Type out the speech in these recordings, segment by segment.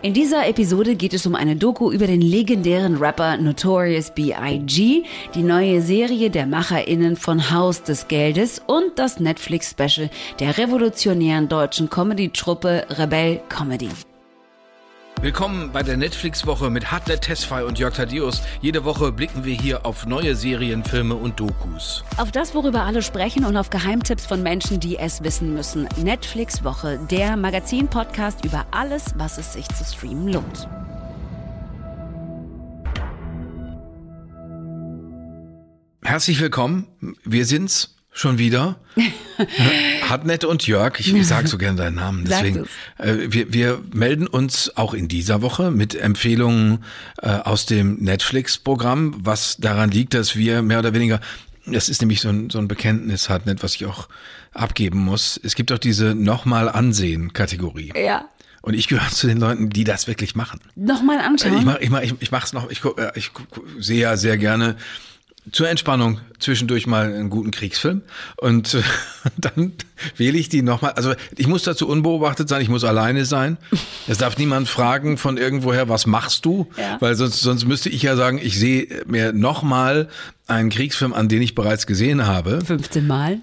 In dieser Episode geht es um eine Doku über den legendären Rapper Notorious B.I.G., die neue Serie der MacherInnen von Haus des Geldes und das Netflix-Special der revolutionären deutschen Comedy-Truppe Rebell Comedy. Willkommen bei der Netflix-Woche mit Hartlet Tesfay und Jörg Thaddeus. Jede Woche blicken wir hier auf neue Serien, Filme und Dokus. Auf das, worüber alle sprechen und auf Geheimtipps von Menschen, die es wissen müssen. Netflix-Woche, der Magazin-Podcast über alles, was es sich zu streamen lohnt. Herzlich willkommen. Wir sind's schon wieder. Hartnett und Jörg, ich sag so gerne deinen Namen, deswegen. Äh, wir, wir melden uns auch in dieser Woche mit Empfehlungen äh, aus dem Netflix-Programm, was daran liegt, dass wir mehr oder weniger, das ist nämlich so ein, so ein Bekenntnis, Hartnett, was ich auch abgeben muss. Es gibt auch diese nochmal ansehen Kategorie. Ja. Und ich gehöre zu den Leuten, die das wirklich machen. Nochmal anschauen. Ich mach, ich mach, ich, ich mach's noch, ich, äh, ich sehe ja sehr gerne zur Entspannung zwischendurch mal einen guten Kriegsfilm und äh, dann wähle ich die nochmal. Also ich muss dazu unbeobachtet sein, ich muss alleine sein. Es darf niemand fragen von irgendwoher, was machst du? Ja. Weil sonst, sonst müsste ich ja sagen, ich sehe mir nochmal einen Kriegsfilm an, den ich bereits gesehen habe. 15 Mal.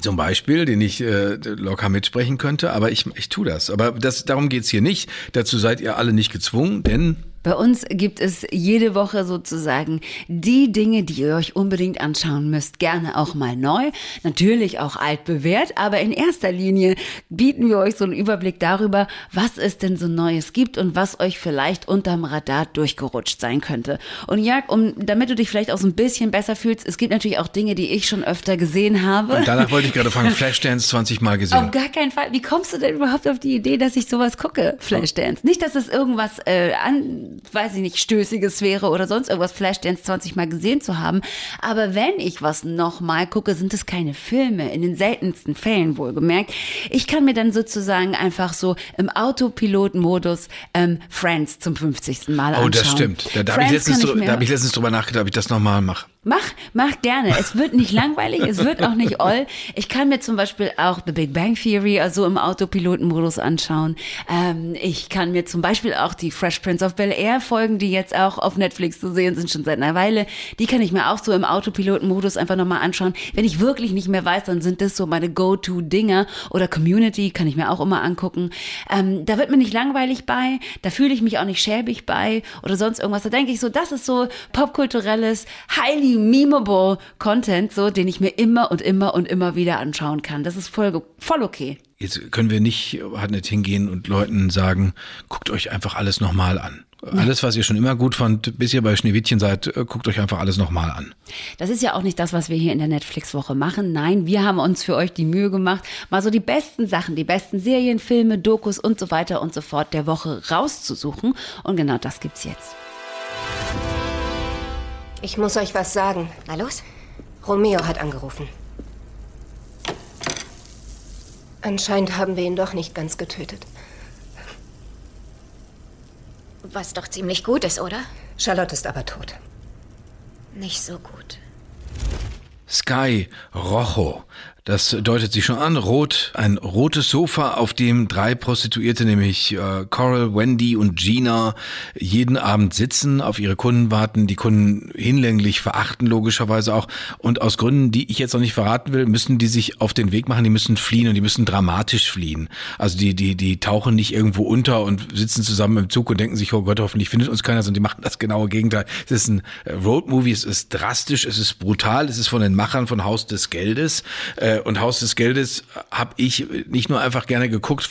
Zum Beispiel, den ich äh, locker mitsprechen könnte, aber ich, ich tue das. Aber das, darum geht's hier nicht. Dazu seid ihr alle nicht gezwungen, denn Bei uns gibt es jede Woche sozusagen die Dinge, die ihr euch unbedingt anschauen müsst. Gerne auch mal neu, natürlich auch altbewährt, aber in erster Linie bieten wir euch so einen Überblick darüber, was es denn so Neues gibt und was euch vielleicht unterm Radar durchgerutscht sein könnte. Und Jörg, um, damit du dich vielleicht auch so ein bisschen besser fühlst, es gibt natürlich auch Dinge, die ich schon öfter gesehen habe. und danach wollte ich gerade fragen, Flashdance 20 Mal gesehen. Auf gar keinen Fall. Wie kommst du denn überhaupt auf die Idee, dass ich sowas gucke, Flashdance? Nicht, dass es irgendwas äh, an, weiß ich nicht, Stößiges wäre oder sonst irgendwas, Flashdance 20 Mal gesehen zu haben. Aber wenn ich was nochmal gucke, sind es keine Filme, in den seltensten Fällen wohlgemerkt. Ich kann mir dann sozusagen einfach so im Autopilot-Modus ähm, Friends zum 50. Mal anschauen. Oh, das stimmt. Da, da habe ich, letztens da hab ich letztens drüber nachgedacht, ob ich das nochmal mache. Mach, mach gerne. Es wird nicht langweilig, es wird auch nicht oll. Ich kann mir zum Beispiel auch The Big Bang Theory also im Autopilotenmodus anschauen. Ähm, ich kann mir zum Beispiel auch die Fresh Prince of Bel Air Folgen, die jetzt auch auf Netflix zu sehen sind, schon seit einer Weile, die kann ich mir auch so im Autopilotenmodus einfach nochmal anschauen. Wenn ich wirklich nicht mehr weiß, dann sind das so meine Go-To-Dinger. Oder Community kann ich mir auch immer angucken. Ähm, da wird mir nicht langweilig bei, da fühle ich mich auch nicht schäbig bei oder sonst irgendwas. Da denke ich so, das ist so popkulturelles, highly memeable Content, so, den ich mir immer und immer und immer wieder anschauen kann. Das ist voll, voll okay. Jetzt können wir nicht halt nicht hingehen und Leuten sagen, guckt euch einfach alles nochmal an. Alles, was ihr schon immer gut fand, bis ihr bei Schneewittchen seid, äh, guckt euch einfach alles nochmal an. Das ist ja auch nicht das, was wir hier in der Netflix-Woche machen. Nein, wir haben uns für euch die Mühe gemacht, mal so die besten Sachen, die besten Serien, Filme, Dokus und so weiter und so fort der Woche rauszusuchen. Und genau das gibt's jetzt. Ich muss euch was sagen. Na los? Romeo hat angerufen. Anscheinend haben wir ihn doch nicht ganz getötet. Was doch ziemlich gut ist, oder? Charlotte ist aber tot. Nicht so gut. Sky Rojo. Das deutet sich schon an. Rot, ein rotes Sofa, auf dem drei Prostituierte, nämlich äh, Coral, Wendy und Gina, jeden Abend sitzen, auf ihre Kunden warten, die Kunden hinlänglich verachten, logischerweise auch. Und aus Gründen, die ich jetzt noch nicht verraten will, müssen die sich auf den Weg machen, die müssen fliehen und die müssen dramatisch fliehen. Also die, die, die tauchen nicht irgendwo unter und sitzen zusammen im Zug und denken sich, oh Gott, hoffentlich findet uns keiner, sondern die machen das genaue Gegenteil. Es ist ein äh, Roadmovie, es ist drastisch, es ist brutal, es ist von den Machern von Haus des Geldes. Äh, Und Haus des Geldes habe ich nicht nur einfach gerne geguckt,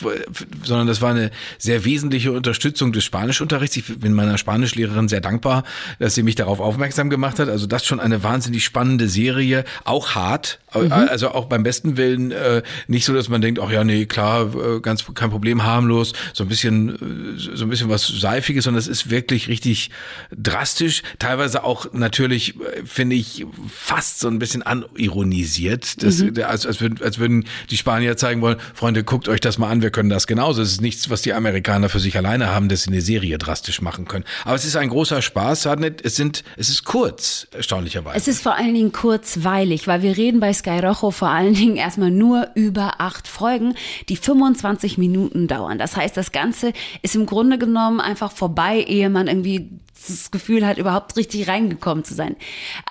sondern das war eine sehr wesentliche Unterstützung des Spanischunterrichts. Ich bin meiner Spanischlehrerin sehr dankbar, dass sie mich darauf aufmerksam gemacht hat. Also das schon eine wahnsinnig spannende Serie, auch hart, also auch beim besten Willen äh, nicht so, dass man denkt, ach ja, nee, klar, äh, ganz kein Problem, harmlos, so ein bisschen, äh, so ein bisschen was seifiges, sondern es ist wirklich richtig drastisch, teilweise auch natürlich, äh, finde ich, fast so ein bisschen anironisiert, das, als, als, würden, als würden die Spanier zeigen wollen, Freunde, guckt euch das mal an, wir können das genauso. Es ist nichts, was die Amerikaner für sich alleine haben, dass sie eine Serie drastisch machen können. Aber es ist ein großer Spaß, es sind, es ist kurz, erstaunlicherweise. Es ist vor allen Dingen kurzweilig, weil wir reden bei Sky Rojo vor allen Dingen erstmal nur über acht Folgen, die 25 Minuten dauern. Das heißt, das Ganze ist im Grunde genommen einfach vorbei, ehe man irgendwie das Gefühl hat, überhaupt richtig reingekommen zu sein.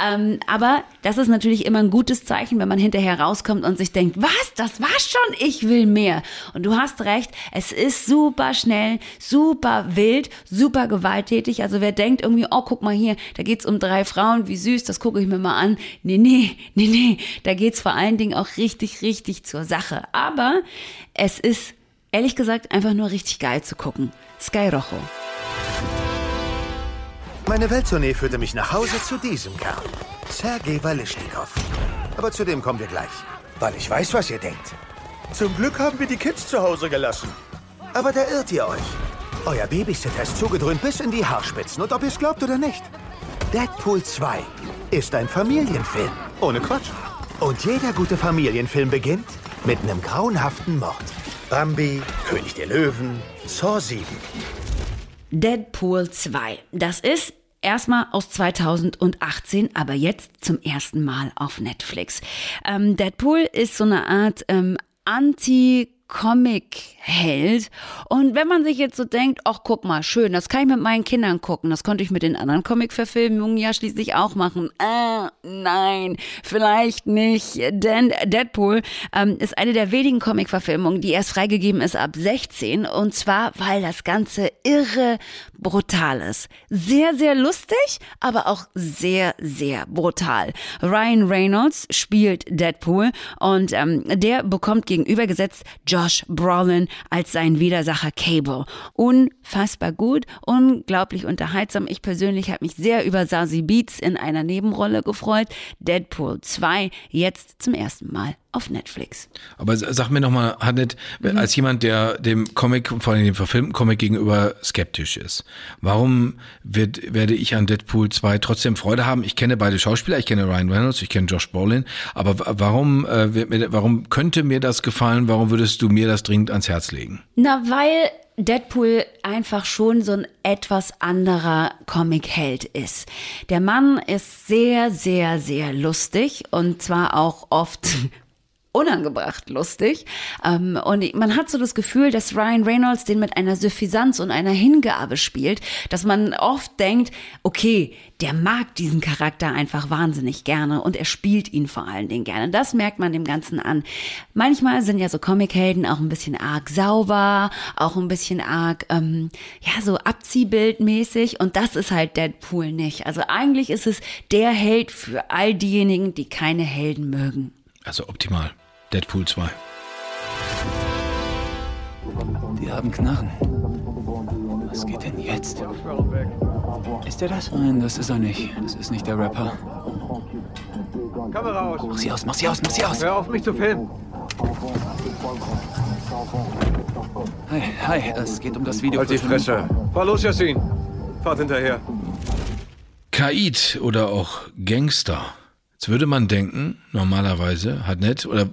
Ähm, aber das ist natürlich immer ein gutes Zeichen, wenn man hinterher rauskommt und sich denkt, was, das war schon, ich will mehr. Und du hast recht, es ist super schnell, super wild, super gewalttätig. Also wer denkt irgendwie, oh, guck mal hier, da geht's um drei Frauen, wie süß, das gucke ich mir mal an. Nee, nee, nee, nee, da geht's vor allen Dingen auch richtig, richtig zur Sache. Aber es ist, ehrlich gesagt, einfach nur richtig geil zu gucken. Sky Rojo. Meine Welttournee führte mich nach Hause zu diesem Kerl. Sergei Walischnikow. Aber zu dem kommen wir gleich. Weil ich weiß, was ihr denkt. Zum Glück haben wir die Kids zu Hause gelassen. Aber da irrt ihr euch. Euer Babysitter ist zugedröhnt bis in die Haarspitzen. Und ob ihr es glaubt oder nicht, Deadpool 2 ist ein Familienfilm. Ohne Quatsch. Und jeder gute Familienfilm beginnt mit einem grauenhaften Mord. Bambi, König der Löwen, Saw 7. Deadpool 2. Das ist erstmal aus 2018, aber jetzt zum ersten Mal auf Netflix. Ähm, Deadpool ist so eine Art ähm, Anti- Comic-Held. Und wenn man sich jetzt so denkt, ach guck mal, schön, das kann ich mit meinen Kindern gucken, das konnte ich mit den anderen Comic-Verfilmungen ja schließlich auch machen. Äh, nein, vielleicht nicht, denn Deadpool ähm, ist eine der wenigen Comic-Verfilmungen, die erst freigegeben ist ab 16 und zwar, weil das Ganze irre brutal ist. Sehr, sehr lustig, aber auch sehr, sehr brutal. Ryan Reynolds spielt Deadpool und ähm, der bekommt gegenübergesetzt John Josh Brolin als sein Widersacher Cable. Unfassbar gut, unglaublich unterhaltsam. Ich persönlich habe mich sehr über Sassy Beats in einer Nebenrolle gefreut. Deadpool 2 jetzt zum ersten Mal auf Netflix. Aber sag mir nochmal, Hannet, mhm. als jemand, der dem Comic, vor allem dem verfilmten Comic gegenüber skeptisch ist, warum wird, werde ich an Deadpool 2 trotzdem Freude haben? Ich kenne beide Schauspieler, ich kenne Ryan Reynolds, ich kenne Josh Brolin, aber warum, äh, mir, warum könnte mir das gefallen? Warum würdest du mir das dringend ans Herz legen? Na, weil Deadpool einfach schon so ein etwas anderer Comic-Held ist. Der Mann ist sehr, sehr, sehr lustig und zwar auch oft unangebracht lustig. Ähm, und man hat so das Gefühl, dass Ryan Reynolds den mit einer Suffisanz und einer Hingabe spielt, dass man oft denkt, okay, der mag diesen Charakter einfach wahnsinnig gerne und er spielt ihn vor allen Dingen gerne. Das merkt man dem Ganzen an. Manchmal sind ja so Comichelden auch ein bisschen arg sauber, auch ein bisschen arg, ähm, ja, so abziehbildmäßig und das ist halt Deadpool nicht. Also eigentlich ist es der Held für all diejenigen, die keine Helden mögen. Also optimal. Deadpool 2. Die haben Knarren. Was geht denn jetzt? Ist er das? Nein, das ist er nicht. Das ist nicht der Rapper. Kamera aus. Mach sie aus, mach sie aus, mach sie aus. Hör auf mich zu filmen. Hi, hi, es geht um das Video. Halt die Fresse. Fahr los, Yassin. Fahrt hinterher. Kaid oder auch Gangster. Jetzt würde man denken, normalerweise hat nett oder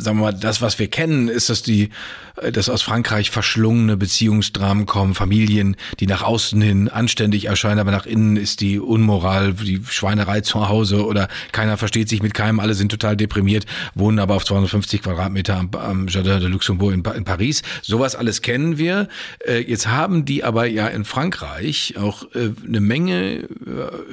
sagen wir mal, das, was wir kennen, ist, dass die, äh, dass aus Frankreich verschlungene Beziehungsdramen kommen, Familien, die nach außen hin anständig erscheinen, aber nach innen ist die Unmoral, die Schweinerei zu Hause oder keiner versteht sich mit keinem, alle sind total deprimiert, wohnen aber auf 250 Quadratmeter am, am Jardin de Luxembourg in, in Paris. Sowas alles kennen wir. Äh, jetzt haben die aber ja in Frankreich auch äh, eine Menge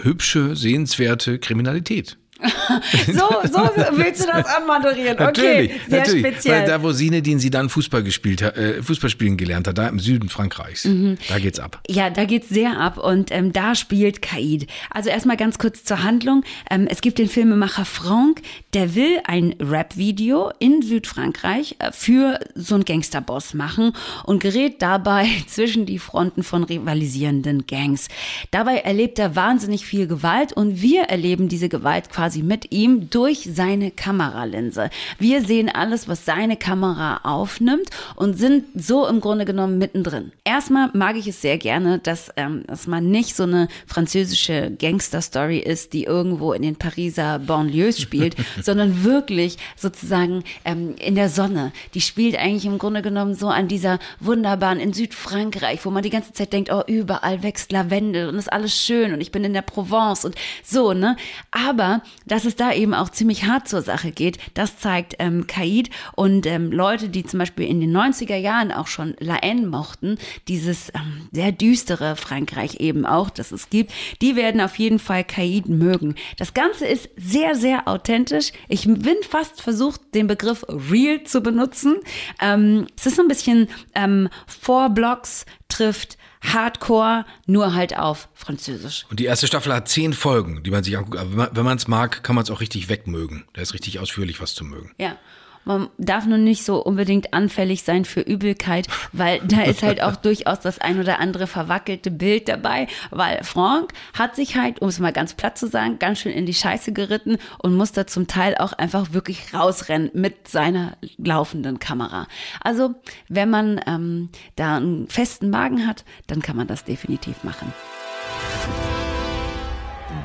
hübsche, sehenswerte Kriminalität. so, so willst du das anmoderieren. Okay, natürlich, sehr natürlich. speziell. Weil da, wo Sinedin sie dann Fußball gespielt hat, äh, Fußball spielen gelernt hat, da im Süden Frankreichs, mhm. da geht's ab. Ja, da geht's sehr ab und ähm, da spielt Kaid. Also erstmal ganz kurz zur Handlung. Ähm, es gibt den Filmemacher Franck, der will ein Rap-Video in Südfrankreich äh, für so einen Gangsterboss machen und gerät dabei zwischen die Fronten von rivalisierenden Gangs. Dabei erlebt er wahnsinnig viel Gewalt und wir erleben diese Gewalt quasi quasi mit ihm durch seine Kameralinse. Wir sehen alles, was seine Kamera aufnimmt und sind so im Grunde genommen mittendrin. Erstmal mag ich es sehr gerne, dass, ähm, dass man nicht so eine französische Gangster-Story ist, die irgendwo in den Pariser Banlieues spielt, sondern wirklich sozusagen ähm, in der Sonne. Die spielt eigentlich im Grunde genommen so an dieser wunderbaren in Südfrankreich, wo man die ganze Zeit denkt, oh, überall wächst Lavendel und ist alles schön und ich bin in der Provence und so, ne? Aber dass es da eben auch ziemlich hart zur Sache geht. Das zeigt ähm, Kaid und ähm, Leute, die zum Beispiel in den 90er Jahren auch schon La Haine mochten, dieses ähm, sehr düstere Frankreich eben auch, das es gibt, die werden auf jeden Fall Kaid mögen. Das Ganze ist sehr, sehr authentisch. Ich bin fast versucht, den Begriff real zu benutzen. Ähm, es ist so ein bisschen ähm, Four Blocks trifft Hardcore, nur halt auf Französisch. Und die erste Staffel hat zehn Folgen, die man sich anguckt. Aber wenn man es mag, kann man es auch richtig wegmögen. Da ist richtig ausführlich was zu mögen. Ja. Man darf nur nicht so unbedingt anfällig sein für Übelkeit, weil da ist halt auch durchaus das ein oder andere verwackelte Bild dabei, weil Franck hat sich halt, um es mal ganz platt zu sagen, ganz schön in die Scheiße geritten und muss da zum Teil auch einfach wirklich rausrennen mit seiner laufenden Kamera. Also, wenn man ähm, da einen festen Magen hat, dann kann man das definitiv machen.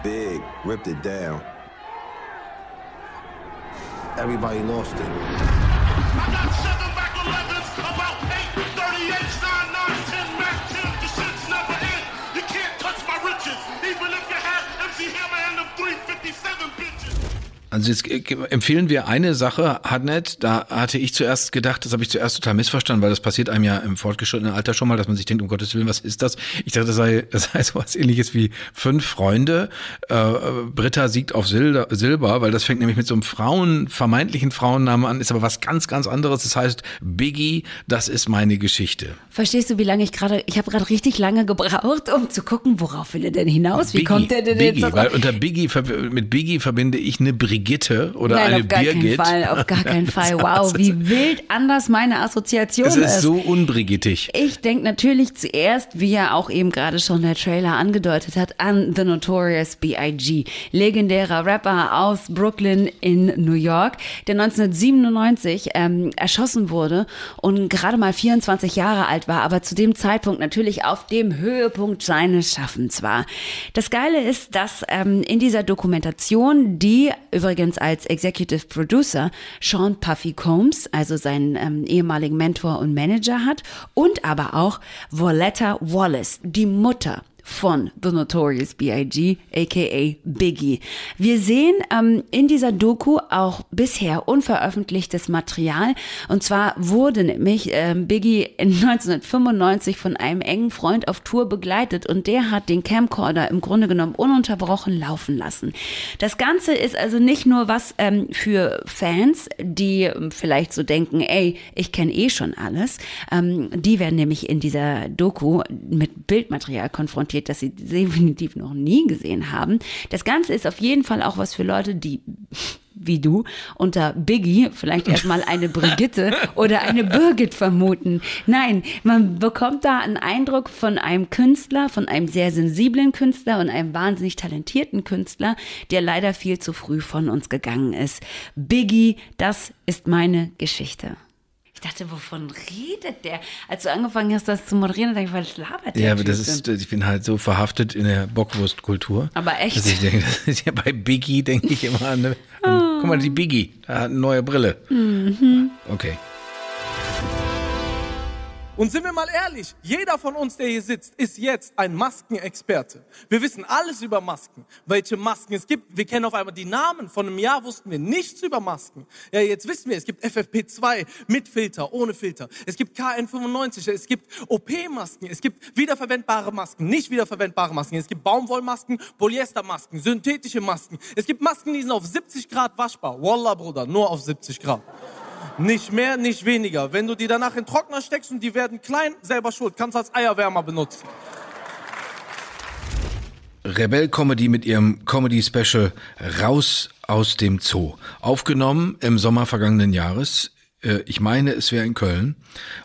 Big ripped it down. Everybody lost it. Also jetzt äh, empfehlen wir eine Sache, Hadnet, da hatte ich zuerst gedacht, das habe ich zuerst total missverstanden, weil das passiert einem ja im fortgeschrittenen Alter schon mal, dass man sich denkt, um Gottes Willen, was ist das? Ich dachte, das sei, das sei sowas ähnliches wie Fünf Freunde. Äh, Britta siegt auf Silber, Silber, weil das fängt nämlich mit so einem Frauen, vermeintlichen Frauennamen an, ist aber was ganz, ganz anderes. Das heißt Biggie, das ist meine Geschichte. Verstehst du, wie lange ich gerade, ich habe gerade richtig lange gebraucht, um zu gucken, worauf will er denn hinaus? Wie Biggie, kommt er denn Biggie, jetzt weil unter Biggie, mit Biggie verbinde ich eine Brigitte oder Nein, eine auf gar Birgit. keinen Fall, auf gar keinen Fall. Wow, wie wild anders meine Assoziation Es ist. ist so unbrigittig. Ich denke natürlich zuerst, wie ja auch eben gerade schon der Trailer angedeutet hat, an The Notorious B.I.G., legendärer Rapper aus Brooklyn in New York, der 1997 ähm, erschossen wurde und gerade mal 24 Jahre alt war, aber zu dem Zeitpunkt natürlich auf dem Höhepunkt seines Schaffens war. Das Geile ist, dass ähm, in dieser Dokumentation, die übrigens als Executive Producer Sean Puffy Combs, also seinen ähm, ehemaligen Mentor und Manager hat, und aber auch Voletta Wallace, die Mutter von The Notorious B.I.G., aka Biggie. Wir sehen ähm, in dieser Doku auch bisher unveröffentlichtes Material. Und zwar wurde nämlich ähm, Biggie in 1995 von einem engen Freund auf Tour begleitet und der hat den Camcorder im Grunde genommen ununterbrochen laufen lassen. Das Ganze ist also nicht nur was ähm, für Fans, die ähm, vielleicht so denken, ey, ich kenne eh schon alles. Ähm, die werden nämlich in dieser Doku mit Bildmaterial konfrontiert, das sie definitiv noch nie gesehen haben. Das Ganze ist auf jeden Fall auch was für Leute, die wie du unter Biggie vielleicht erstmal eine Brigitte oder eine Birgit vermuten. Nein, man bekommt da einen Eindruck von einem Künstler, von einem sehr sensiblen Künstler und einem wahnsinnig talentierten Künstler, der leider viel zu früh von uns gegangen ist. Biggie, das ist meine Geschichte. Ich dachte, wovon redet der? Als du angefangen hast, das zu moderieren, dachte ich, was labert der? Ja, aber das ist, ich bin halt so verhaftet in der Bockwurstkultur. Aber echt? Dass ich denke, das ist ja bei Biggie denke ich immer an, eine, an guck mal, die Biggie, da hat eine neue Brille. Mhm. Okay. Und sind wir mal ehrlich, jeder von uns, der hier sitzt, ist jetzt ein Maskenexperte. Wir wissen alles über Masken, welche Masken es gibt. Wir kennen auf einmal die Namen. Von einem Jahr wussten wir nichts über Masken. Ja, jetzt wissen wir, es gibt FFP2 mit Filter, ohne Filter. Es gibt KN95, es gibt OP-Masken, es gibt wiederverwendbare Masken, nicht wiederverwendbare Masken. Es gibt Baumwollmasken, Polyestermasken, synthetische Masken. Es gibt Masken, die sind auf 70 Grad waschbar. Wallah, Bruder, nur auf 70 Grad. Nicht mehr, nicht weniger. Wenn du die danach in Trockner steckst und die werden klein, selber schuld. Kannst als Eierwärmer benutzen. Rebell Comedy mit ihrem Comedy Special Raus aus dem Zoo. Aufgenommen im Sommer vergangenen Jahres. Äh, Ich meine, es wäre in Köln.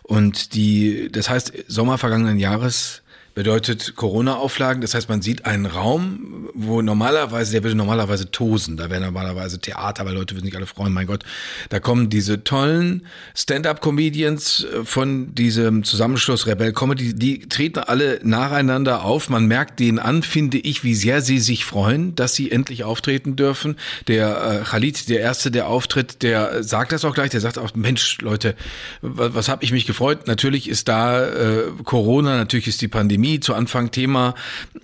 Und die, das heißt, Sommer vergangenen Jahres bedeutet Corona-Auflagen. Das heißt, man sieht einen Raum, wo normalerweise, der würde normalerweise tosen. Da wäre normalerweise Theater, weil Leute würden sich alle freuen. Mein Gott, da kommen diese tollen Stand-up-Comedians äh, von diesem Zusammenschluss Rebell Comedy. Die treten alle nacheinander auf. Man merkt denen an, finde ich, wie sehr sie sich freuen, dass sie endlich auftreten dürfen. Der äh, Khalid, der Erste, der auftritt, der sagt das auch gleich. Der sagt auch, Mensch, Leute, was, was habe ich mich gefreut? Natürlich ist da äh, Corona, natürlich ist die Pandemie Pandemie zu Anfang Thema.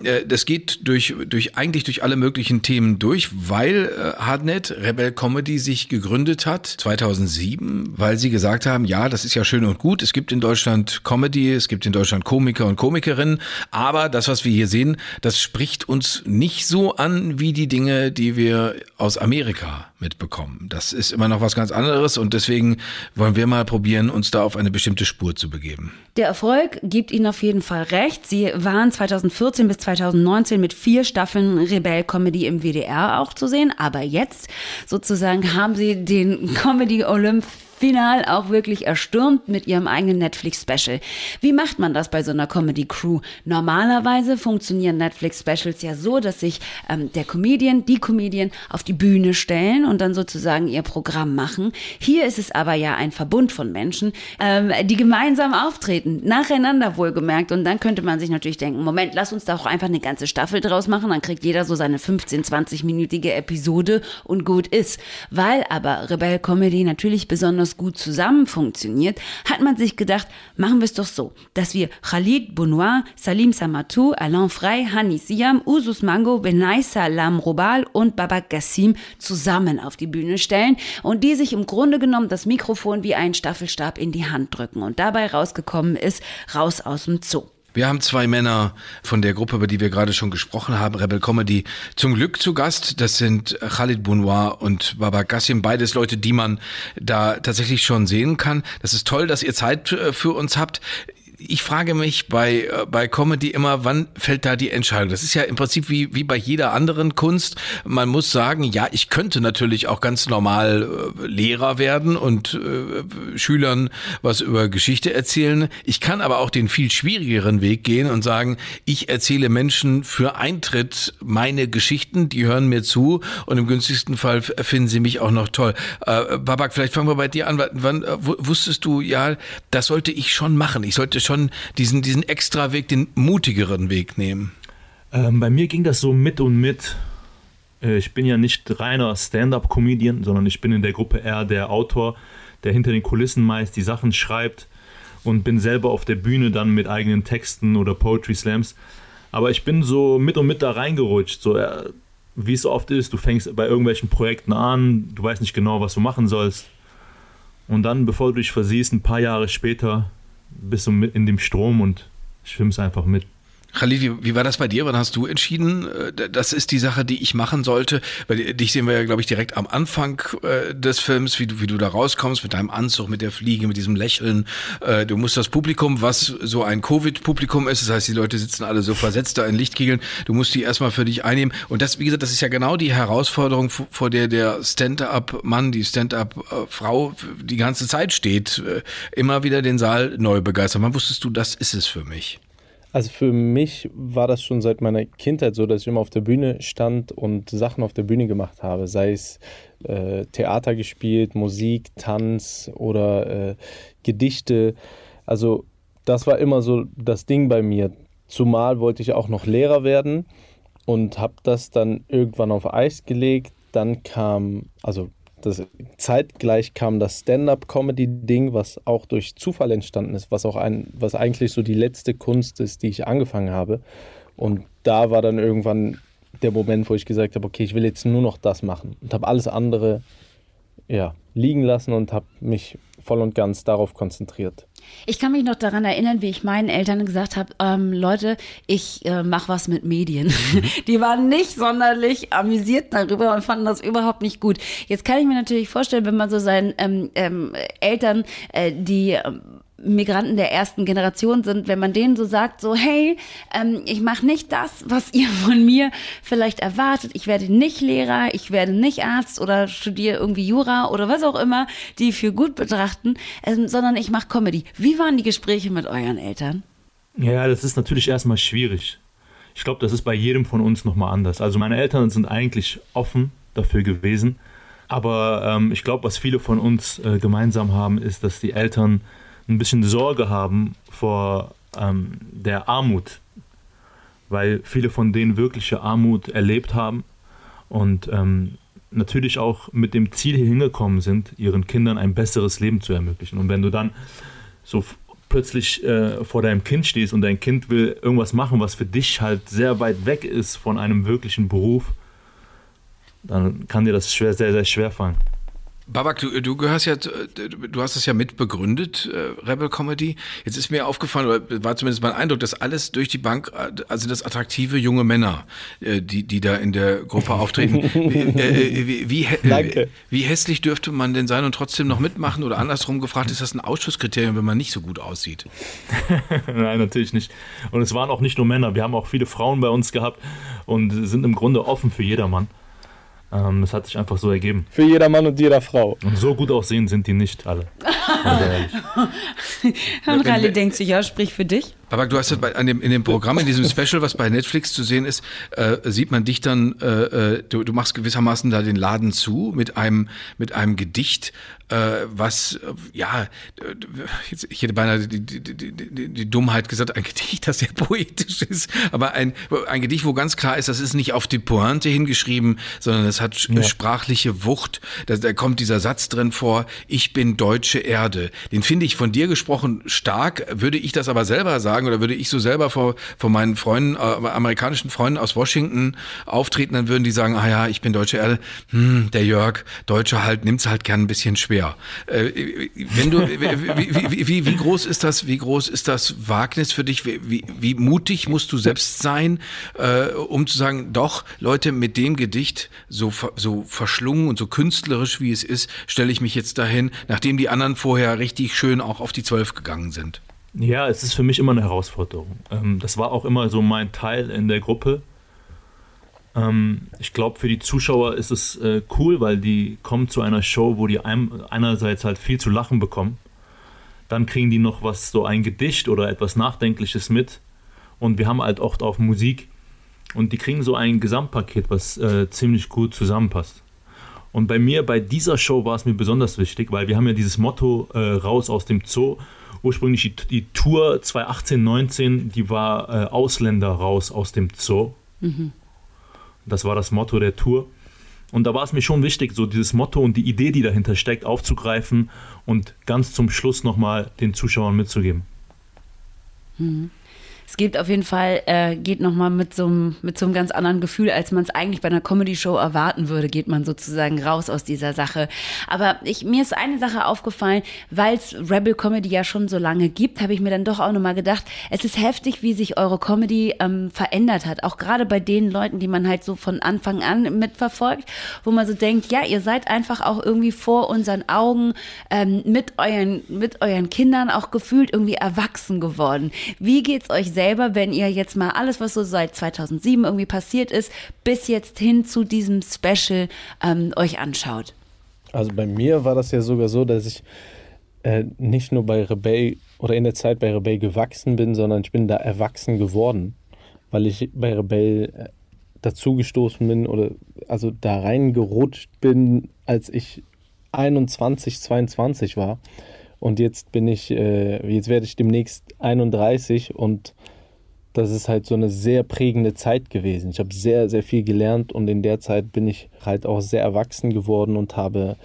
Äh, das geht durch, durch eigentlich durch alle möglichen Themen durch, weil äh, Hardnet Rebel Comedy sich gegründet hat 2007, weil sie gesagt haben, ja, das ist ja schön und gut. Es gibt in Deutschland Comedy, es gibt in Deutschland Komiker und Komikerinnen, aber das, was wir hier sehen, das spricht uns nicht so an wie die Dinge, die wir aus Amerika mitbekommen. Das ist immer noch was ganz anderes und deswegen wollen wir mal probieren, uns da auf eine bestimmte Spur zu begeben. Der Erfolg gibt Ihnen auf jeden Fall recht. Sie waren 2014 bis 2019 mit vier Staffeln Rebell Comedy im WDR auch zu sehen, aber jetzt sozusagen haben Sie den Comedy Olymp final auch wirklich erstürmt mit ihrem eigenen Netflix-Special. Wie macht man das bei so einer Comedy-Crew? Normalerweise funktionieren Netflix-Specials ja so, dass sich ähm, der Comedian, die Comedian auf die Bühne stellen und dann sozusagen ihr Programm machen. Hier ist es aber ja ein Verbund von Menschen, ähm, die gemeinsam auftreten, nacheinander wohlgemerkt. Und dann könnte man sich natürlich denken, Moment, lass uns da auch einfach eine ganze Staffel draus machen, dann kriegt jeder so seine 15, 20-minütige Episode und gut ist. Weil aber Rebell Comedy natürlich besonders gut zusammen funktioniert, hat man sich gedacht, machen wir es doch so, dass wir Khalid Bounoir, Salim Samatou, Alain Frey, Hani Siam, Usus Mango, Benay Salam Robal und Baba Gassim zusammen auf die Bühne stellen und die sich im Grunde genommen das Mikrofon wie einen Staffelstab in die Hand drücken. Und dabei rausgekommen ist, raus aus dem Zoo. Wir haben zwei Männer von der Gruppe, über die wir gerade schon gesprochen haben, Rebel Comedy, zum Glück zu Gast. Das sind Khalid Bounoir und Baba Gassim, beides Leute, die man da tatsächlich schon sehen kann. Das ist toll, dass ihr Zeit äh, für uns habt ich frage mich bei, äh, bei Comedy immer, wann fällt da die Entscheidung? Das ist ja im Prinzip wie, wie bei jeder anderen Kunst. Man muss sagen, ja, ich könnte natürlich auch ganz normal äh, Lehrer werden und äh, Schülern was über Geschichte erzählen. Ich kann aber auch den viel schwierigeren Weg gehen und sagen, ich erzähle Menschen für Eintritt meine Geschichten, die hören mir zu und im günstigsten Fall finden sie mich auch noch toll. Äh, Babak, vielleicht fangen wir bei dir an. Wann äh, wusstest du, ja, das sollte ich schon machen. Ich sollte schon schon diesen, diesen extra Weg, den mutigeren Weg nehmen? Ähm, bei mir ging das so mit und mit. Äh, ich bin ja nicht reiner Stand-up-Comedian, sondern ich bin in der Gruppe eher der Autor, der hinter den Kulissen meist die Sachen schreibt und bin selber auf der Bühne dann mit eigenen Texten oder Poetry Slams. Aber ich bin so mit und mit da reingerutscht. So, äh, wie es oft ist, du fängst bei irgendwelchen Projekten an, du weißt nicht genau, was du machen sollst. Und dann, bevor du dich versiehst, ein paar Jahre später bist du mit in dem Strom und schwimmst einfach mit. Khalid, wie, wie war das bei dir? Wann hast du entschieden, äh, das ist die Sache, die ich machen sollte? Weil dich sehen wir ja, glaube ich, direkt am Anfang äh, des Films, wie du, wie du da rauskommst mit deinem Anzug, mit der Fliege, mit diesem Lächeln. Äh, du musst das Publikum, was so ein Covid-Publikum ist, das heißt, die Leute sitzen alle so versetzt da in Lichtkegeln, du musst die erstmal für dich einnehmen. Und das, wie gesagt, das ist ja genau die Herausforderung, vor der der Stand-up-Mann, die Stand-up-Frau die ganze Zeit steht. Immer wieder den Saal neu begeistern. Wann wusstest du, das ist es für mich? Also für mich war das schon seit meiner Kindheit so, dass ich immer auf der Bühne stand und Sachen auf der Bühne gemacht habe, sei es äh, Theater gespielt, Musik, Tanz oder äh, Gedichte. Also das war immer so das Ding bei mir. Zumal wollte ich auch noch Lehrer werden und habe das dann irgendwann auf Eis gelegt. Dann kam, also das, zeitgleich kam das Stand-up-Comedy-Ding, was auch durch Zufall entstanden ist, was auch ein, was eigentlich so die letzte Kunst ist, die ich angefangen habe. Und da war dann irgendwann der Moment, wo ich gesagt habe, okay, ich will jetzt nur noch das machen und habe alles andere ja, liegen lassen und habe mich voll und ganz darauf konzentriert. Ich kann mich noch daran erinnern, wie ich meinen Eltern gesagt habe, ähm, Leute, ich äh, mache was mit Medien. Mhm. Die waren nicht sonderlich amüsiert darüber und fanden das überhaupt nicht gut. Jetzt kann ich mir natürlich vorstellen, wenn man so seinen ähm, ähm, Eltern, äh, die ähm, Migranten der ersten Generation sind, wenn man denen so sagt, so hey, ähm, ich mache nicht das, was ihr von mir vielleicht erwartet. Ich werde nicht Lehrer, ich werde nicht Arzt oder studiere irgendwie Jura oder was auch immer, die für gut betrachten, ähm, sondern ich mache Comedy. Wie waren die Gespräche mit euren Eltern? Ja, das ist natürlich erstmal schwierig. Ich glaube, das ist bei jedem von uns nochmal anders. Also meine Eltern sind eigentlich offen dafür gewesen. Aber ähm, ich glaube, was viele von uns äh, gemeinsam haben, ist, dass die Eltern ein bisschen Sorge haben vor ähm, der Armut, weil viele von denen wirkliche Armut erlebt haben und ähm, natürlich auch mit dem Ziel hier hingekommen sind, ihren Kindern ein besseres Leben zu ermöglichen. Und wenn du dann so plötzlich äh, vor deinem Kind stehst und dein Kind will irgendwas machen, was für dich halt sehr weit weg ist von einem wirklichen Beruf, dann kann dir das schwer, sehr, sehr schwer fallen. Babak, du, du gehörst ja, du hast es ja mitbegründet, äh, Rebel Comedy. Jetzt ist mir aufgefallen, oder war zumindest mein Eindruck, dass alles durch die Bank, äh, also das attraktive junge Männer, äh, die, die da in der Gruppe auftreten. wie, äh, wie, wie, äh, wie hässlich dürfte man denn sein und trotzdem noch mitmachen? Oder andersrum gefragt, ist das ein Ausschusskriterium, wenn man nicht so gut aussieht? Nein, natürlich nicht. Und es waren auch nicht nur Männer, wir haben auch viele Frauen bei uns gehabt und sind im Grunde offen für jedermann. Ähm, das hat sich einfach so ergeben. Für jeder Mann und jeder Frau. Und so gut aussehen sind die nicht alle. Und Rally denkt sich, ja, sprich für dich. Aber du hast ja bei, an dem, in dem Programm, in diesem Special, was bei Netflix zu sehen ist, äh, sieht man dich dann, äh, äh, du, du machst gewissermaßen da den Laden zu mit einem, mit einem Gedicht, äh, was, äh, ja, jetzt, ich hätte beinahe die, die, die, die, die Dummheit gesagt, ein Gedicht, das sehr poetisch ist, aber ein, ein Gedicht, wo ganz klar ist, das ist nicht auf die Pointe hingeschrieben, sondern es hat Ja. sprachliche Wucht. Da, da kommt dieser Satz drin vor, ich bin deutsche Erde. Den finde ich von dir gesprochen stark. Würde ich das aber selber sagen oder würde ich so selber vor, vor meinen Freunden, äh, amerikanischen Freunden aus Washington auftreten, dann würden die sagen, ah ja, ich bin deutsche Erde. Hm, der Jörg, Deutsche halt, nimmt's halt gern ein bisschen schwer. Äh, wenn du, wie, wie, wie, wie, groß ist das, wie groß ist das Wagnis für dich? Wie, wie, mutig musst du selbst sein, äh, um zu sagen, doch, Leute, mit dem Gedicht, so, so verschlungen und so künstlerisch wie es ist, stelle ich mich jetzt dahin, nachdem die anderen vorher richtig schön auch auf die Zwölf gegangen sind. Ja, es ist für mich immer eine Herausforderung. Ähm, das war auch immer so mein Teil in der Gruppe. Ähm, ich glaube, für die Zuschauer ist es äh, cool, weil die kommen zu einer Show, wo die ein, einerseits halt viel zu lachen bekommen. Dann kriegen die noch was, so ein Gedicht oder etwas Nachdenkliches mit. Und wir haben halt oft auf Musik. Und die kriegen so ein Gesamtpaket, was äh, ziemlich gut zusammenpasst. Und bei mir, bei dieser Show war es mir besonders wichtig, weil wir haben ja dieses Motto äh, raus aus dem Zoo. Ursprünglich die, die Tour 2018-19, die war äh, Ausländer raus aus dem Zoo. Mhm. Das war das Motto der Tour. Und da war es mir schon wichtig, so dieses Motto und die Idee, die dahinter steckt, aufzugreifen und ganz zum Schluss nochmal den Zuschauern mitzugeben. Mhm. Es gibt auf jeden Fall, äh, geht nochmal mit so einem mit so einem ganz anderen Gefühl, als man es eigentlich bei einer Comedy-Show erwarten würde, geht man sozusagen raus aus dieser Sache. Aber ich, mir ist eine Sache aufgefallen, weil es Rebel Comedy ja schon so lange gibt, habe ich mir dann doch auch nochmal gedacht, es ist heftig, wie sich eure Comedy ähm, verändert hat. Auch gerade bei den Leuten, die man halt so von Anfang an mitverfolgt, wo man so denkt, ja, ihr seid einfach auch irgendwie vor unseren Augen ähm, mit, euren, mit euren Kindern auch gefühlt irgendwie erwachsen geworden. Wie geht's euch selber, wenn ihr jetzt mal alles, was so seit 2007 irgendwie passiert ist, bis jetzt hin zu diesem Special ähm, euch anschaut? Also bei mir war das ja sogar so, dass ich äh, nicht nur bei Rebell oder in der Zeit bei Rebell gewachsen bin, sondern ich bin da erwachsen geworden, weil ich bei Rebell äh, dazugestoßen bin oder also da reingerutscht bin, als ich 21, 22 war. Und jetzt bin ich, äh, jetzt werde ich demnächst 31 und das ist halt so eine sehr prägende Zeit gewesen. Ich habe sehr, sehr viel gelernt und in der Zeit bin ich halt auch sehr erwachsen geworden und habe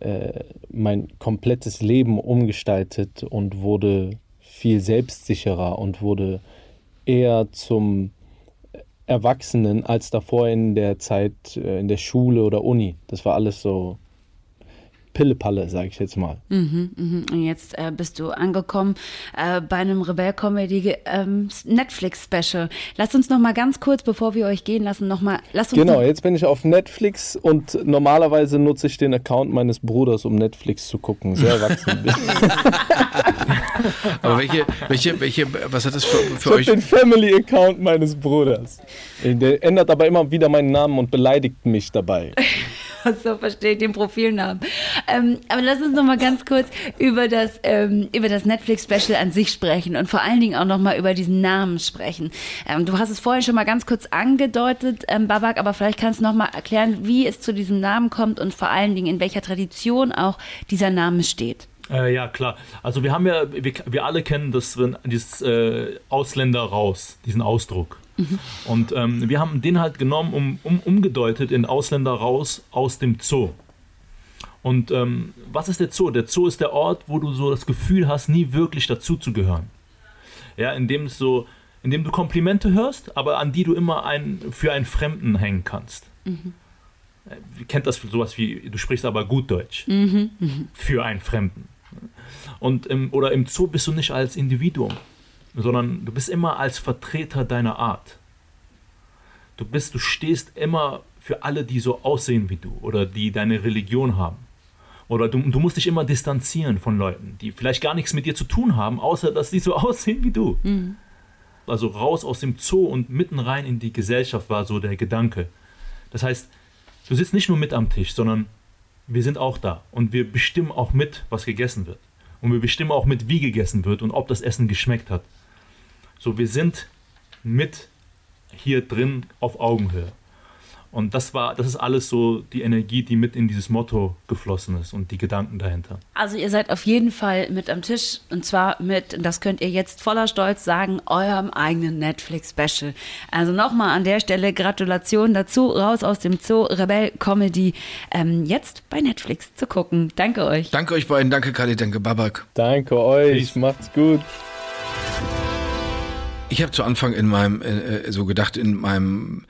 äh, mein komplettes Leben umgestaltet und wurde viel selbstsicherer und wurde eher zum Erwachsenen als davor in der Zeit äh, in der Schule oder Uni. Das war alles so Pillepalle, sage ich jetzt mal. Mhm, mhm. Und jetzt äh, bist du angekommen äh, bei einem Rebell-Comedy ähm, Netflix-Special. Lasst uns noch mal ganz kurz, bevor wir euch gehen lassen, noch mal, lasst uns Genau, jetzt bin ich auf Netflix und normalerweise nutze ich den Account meines Bruders, um Netflix zu gucken. Sehr erwachsen bin Aber welche, welche, welche, was hat das für, ich. für habe euch? den Family-Account meines Bruders. Der ändert aber immer wieder meinen Namen und beleidigt mich dabei. so verstehe ich den Profilnamen. Ähm, aber lass uns noch mal ganz kurz über das, ähm, über das Netflix-Special an sich sprechen und vor allen Dingen auch noch mal über diesen Namen sprechen. Ähm, du hast es vorhin schon mal ganz kurz angedeutet, ähm, Babak, aber vielleicht kannst du noch mal erklären, wie es zu diesem Namen kommt und vor allen Dingen in welcher Tradition auch dieser Name steht. Äh, ja, klar. Also wir haben ja, wir, wir alle kennen das, dieses äh, Ausländer raus, diesen Ausdruck. Und ähm, wir haben den halt genommen, um, um umgedeutet in Ausländer raus aus dem Zoo. Und ähm, was ist der Zoo? Der Zoo ist der Ort, wo du so das Gefühl hast, nie wirklich dazu zu gehören. Ja, in dem es so, in dem du Komplimente hörst, aber an die du immer ein, für einen Fremden hängen kannst. Mhm. Ihr kennt das sowas wie, du sprichst aber gut Deutsch. Mhm. Mhm. Für einen Fremden. Und im, oder im Zoo bist du nicht als Individuum, sondern du bist immer als Vertreter deiner Art. Du bist, du stehst immer für alle, die so aussehen wie du oder die deine Religion haben. Oder du, du musst dich immer distanzieren von Leuten, die vielleicht gar nichts mit dir zu tun haben, außer dass sie so aussehen wie du. Mhm. Also raus aus dem Zoo und mitten rein in die Gesellschaft war so der Gedanke. Das heißt, du sitzt nicht nur mit am Tisch, sondern wir sind auch da und wir bestimmen auch mit, was gegessen wird. Und wir bestimmen auch mit, wie gegessen wird und ob das Essen geschmeckt hat. So, wir sind mit hier drin auf Augenhöhe. Und das war, das ist alles so die Energie, die mit in dieses Motto geflossen ist und die Gedanken dahinter. Also ihr seid auf jeden Fall mit am Tisch und zwar mit, das könnt ihr jetzt voller Stolz sagen, eurem eigenen Netflix-Special. Also nochmal an der Stelle Gratulation dazu, raus aus dem Zoo, Rebell Comedy, ähm, jetzt bei Netflix zu gucken. Danke euch. Danke euch beiden, danke Kali, danke Babak. Danke euch, macht's gut. Ich habe zu Anfang in meinem, äh, so gedacht, in meinem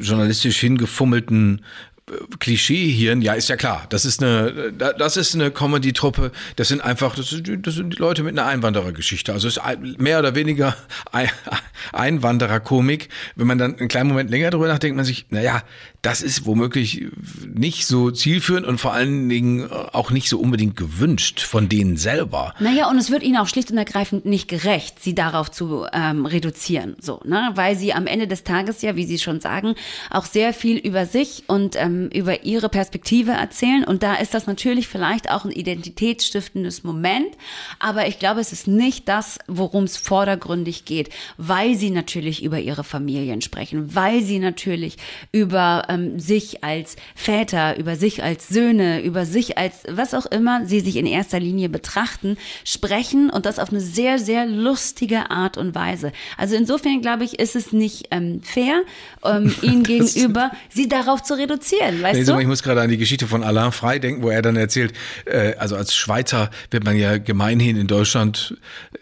journalistisch hingefummelten äh, Klischee-Hirn, ja, ist ja klar, das ist eine, das ist eine Comedy-Truppe, das sind einfach, das sind, das sind Leute mit einer Einwanderergeschichte, also ist mehr oder weniger Einwandererkomik. Wenn man dann einen kleinen Moment länger drüber nachdenkt, man sich, naja, das ist womöglich nicht so zielführend und vor allen Dingen auch nicht so unbedingt gewünscht von denen selber. Naja, und es wird ihnen auch schlicht und ergreifend nicht gerecht, sie darauf zu ähm, reduzieren, so, ne? Weil sie am Ende des Tages ja, wie Sie schon sagen, auch sehr viel über sich und ähm, über ihre Perspektive erzählen. Und da ist das natürlich vielleicht auch ein identitätsstiftendes Moment. Aber ich glaube, es ist nicht das, worum es vordergründig geht, weil sie natürlich über ihre Familien sprechen, weil sie natürlich über ähm, sich als Väter, über sich als Söhne, über sich als was auch immer sie sich in erster Linie betrachten, sprechen und das auf eine sehr, sehr lustige Art und Weise. Also insofern glaube ich, ist es nicht ähm, fair, ähm, ihnen gegenüber sie darauf zu reduzieren. Weißt nee, du? Ich muss gerade an die Geschichte von Alain Frey denken, wo er dann erzählt, äh, also als Schweizer wird man ja gemeinhin in Deutschland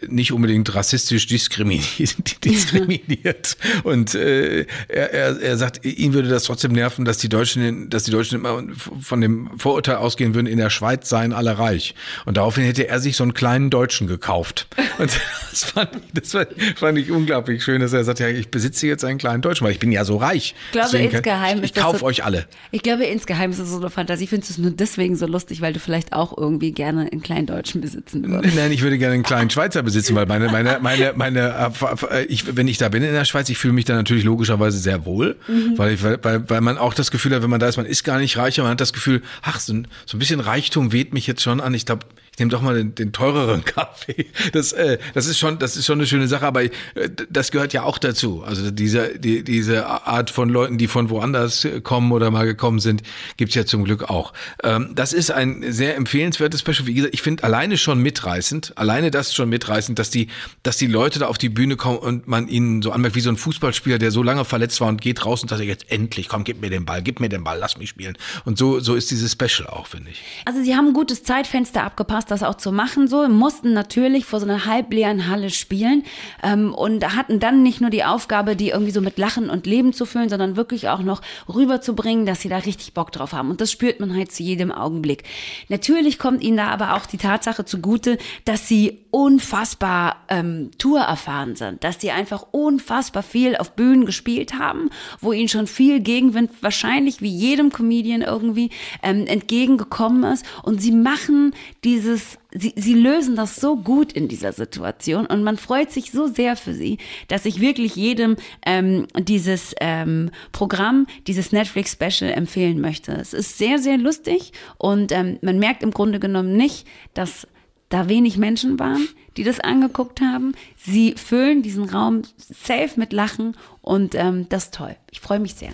nicht unbedingt rassistisch diskriminiert. diskriminiert. Und äh, er, er, er sagt, ihn würde das trotzdem nerven, dass die Deutschen, dass die Deutschen immer von dem Vorurteil ausgehen würden, in der Schweiz seien alle reich. Und daraufhin hätte er sich so einen kleinen Deutschen gekauft. Und das fand, ich, das fand ich unglaublich schön, dass er sagt, ja, ich besitze jetzt einen kleinen Deutschen, weil ich bin ja so reich. Ich glaube, Deswegen insgeheim ich, ich das kauf so- euch alle. Ich glaube, insgeheim ist es so eine Fantasie. Ich finde es nur deswegen so lustig, weil du vielleicht auch irgendwie gerne einen kleinen Deutschen besitzen würdest. Nein, ich würde gerne einen kleinen Schweizer besitzen, weil meine, meine, meine, meine, äh, ich, wenn ich da bin in der Schweiz, ich fühle mich da natürlich logischerweise sehr wohl, Mhm. weil, ich, weil weil man auch das Gefühl hat, wenn man da ist, man ist gar nicht reicher, man hat das Gefühl, ach, so ein, so ein bisschen Reichtum weht mich jetzt schon an. Ich glaube, nehme doch mal den, den teureren Kaffee. Das, äh, das ist schon, das ist schon eine schöne Sache, aber äh, das gehört ja auch dazu. Also diese, die, diese Art von Leuten, die von woanders kommen oder mal gekommen sind, gibt's ja zum Glück auch. Ähm, das ist ein sehr empfehlenswertes Special. Wie gesagt, ich finde alleine schon mitreißend, alleine das schon mitreißend, dass die, dass die Leute da auf die Bühne kommen und man ihnen so anmerkt, wie so ein Fußballspieler, der so lange verletzt war und geht raus und sagt, jetzt endlich, komm, gib mir den Ball, gib mir den Ball, lass mich spielen. Und so, so ist dieses Special auch, finde ich. Also sie haben ein gutes Zeitfenster abgepasst, das auch zu machen. So mussten natürlich vor so einer halbleeren Halle spielen ähm, und hatten dann nicht nur die Aufgabe, die irgendwie so mit Lachen und Leben zu füllen, sondern wirklich auch noch rüberzubringen, dass sie da richtig Bock drauf haben. Und das spürt man halt zu jedem Augenblick. Natürlich kommt ihnen da aber auch die Tatsache zugute, dass sie unfassbar ähm, tourerfahren sind, dass sie einfach unfassbar viel auf Bühnen gespielt haben, wo ihnen schon viel Gegenwind wahrscheinlich wie jedem Comedian irgendwie ähm, entgegengekommen ist. Und sie machen dieses, sie, sie lösen das so gut in dieser Situation und man freut sich so sehr für sie, dass ich wirklich jedem ähm, dieses ähm, Programm, dieses Netflix-Special empfehlen möchte. Es ist sehr, sehr lustig und ähm, man merkt im Grunde genommen nicht, dass da wenig Menschen waren, die das angeguckt haben. Sie füllen diesen Raum safe mit Lachen und ähm, das ist toll. Ich freue mich sehr.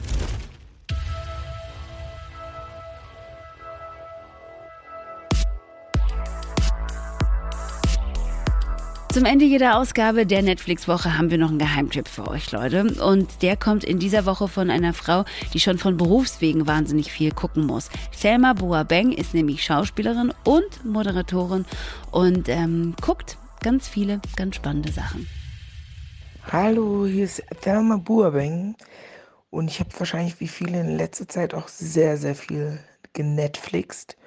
Zum Ende jeder Ausgabe der Netflix-Woche haben wir noch einen Geheimtipp für euch, Leute. Und der kommt in dieser Woche von einer Frau, die schon von Berufswegen wahnsinnig viel gucken muss. Selma Boabeng ist nämlich Schauspielerin und Moderatorin und ähm, guckt ganz viele, ganz spannende Sachen. Hallo, hier ist Thelma Buabeng und ich habe wahrscheinlich wie viele in letzter Zeit auch sehr, sehr viel genetflixt.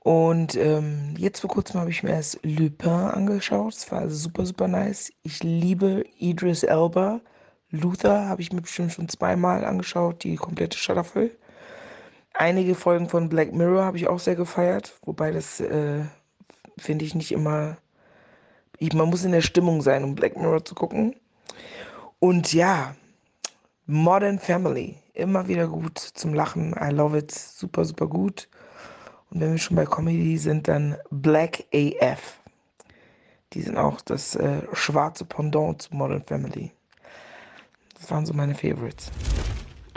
Und ähm, jetzt vor kurzem habe ich mir erst Lupin angeschaut. Es war super, super nice. Ich liebe Idris Elba. Luther habe ich mir bestimmt schon zweimal angeschaut, die komplette Staffel. Einige Folgen von Black Mirror habe ich auch sehr gefeiert, wobei das äh, finde ich nicht immer. Ich, man muss in der Stimmung sein, um Black Mirror zu gucken. Und ja, Modern Family, immer wieder gut zum Lachen. I love it, super, super gut. Und wenn wir schon bei Comedy sind, dann Black AF. Die sind auch das äh, schwarze Pendant zu Modern Family. Das waren so meine Favorites.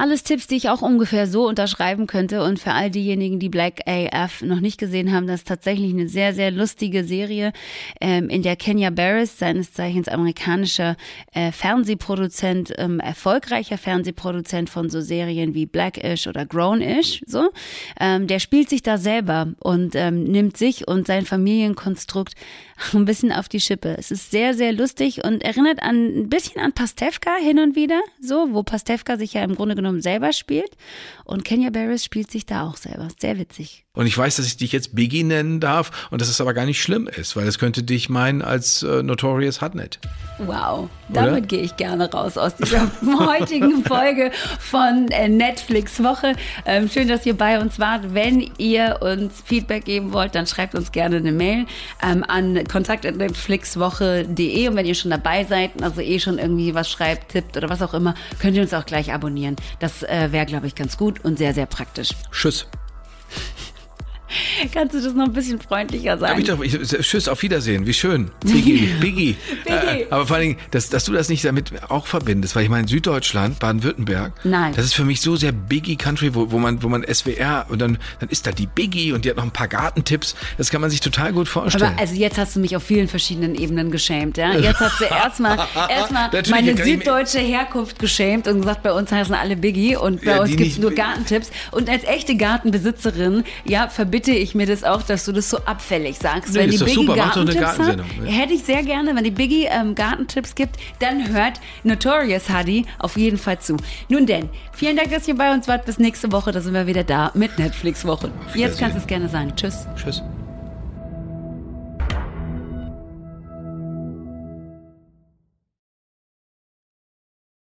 Alles Tipps, die ich auch ungefähr so unterschreiben könnte. Und für all diejenigen, die Black AF noch nicht gesehen haben, das ist tatsächlich eine sehr, sehr lustige Serie, ähm, in der Kenya Barris, seines Zeichens amerikanischer äh, Fernsehproduzent, ähm, erfolgreicher Fernsehproduzent von so Serien wie Blackish oder Grownish, so, ähm, der spielt sich da selber und ähm, nimmt sich und sein Familienkonstrukt ein bisschen auf die Schippe. Es ist sehr, sehr lustig und erinnert an ein bisschen an Pastewka hin und wieder, so, wo Pastewka sich ja im Grunde genommen selber spielt. Und Kenya Barris spielt sich da auch selber. Sehr witzig. Und ich weiß, dass ich dich jetzt Biggie nennen darf und dass es aber gar nicht schlimm ist, weil das könnte dich meinen als äh, Notorious Hotnet. Wow, damit gehe ich gerne raus aus dieser heutigen Folge von äh, Netflix Woche. Ähm, schön, dass ihr bei uns wart. Wenn ihr uns Feedback geben wollt, dann schreibt uns gerne eine Mail ähm, an kontakt.netflixwoche.de und wenn ihr schon dabei seid, also eh schon irgendwie was schreibt, tippt oder was auch immer, könnt ihr uns auch gleich abonnieren. Das äh, wäre, glaube ich, ganz gut und sehr, sehr praktisch. Tschüss. Kannst du das noch ein bisschen freundlicher sagen? Hab ich doch, ich, tschüss, auf Wiedersehen, wie schön. Biggie, Biggie. Biggie. Äh, aber vor allen Dingen, dass, dass du das nicht damit auch verbindest, weil ich meine, Süddeutschland, Baden-Württemberg, Nein. das ist für mich so sehr Biggie-Country, wo, wo, man, wo man SWR und dann, dann ist da die Biggie und die hat noch ein paar Gartentipps. Das kann man sich total gut vorstellen. Aber also jetzt hast du mich auf vielen verschiedenen Ebenen geschämt, ja? Jetzt hast du erstmal erstmal meine süddeutsche Herkunft geschämt und gesagt, bei uns heißen alle Biggie und bei Ja, uns gibt es nur Gartentipps. Und als echte Gartenbesitzerin, ja, verbitte ich mir das auch, dass du das so abfällig sagst. Nee, wenn die Biggie super, Gartentipps hat, ne? hätte ich sehr gerne, wenn die Biggie ähm, Gartentipps gibt, dann hört Notorious Huddy auf jeden Fall zu. Nun denn, vielen Dank, dass ihr bei uns wart. Bis nächste Woche, da sind wir wieder da mit Netflix-Woche. Jetzt kannst du es gerne sagen. Tschüss. Tschüss.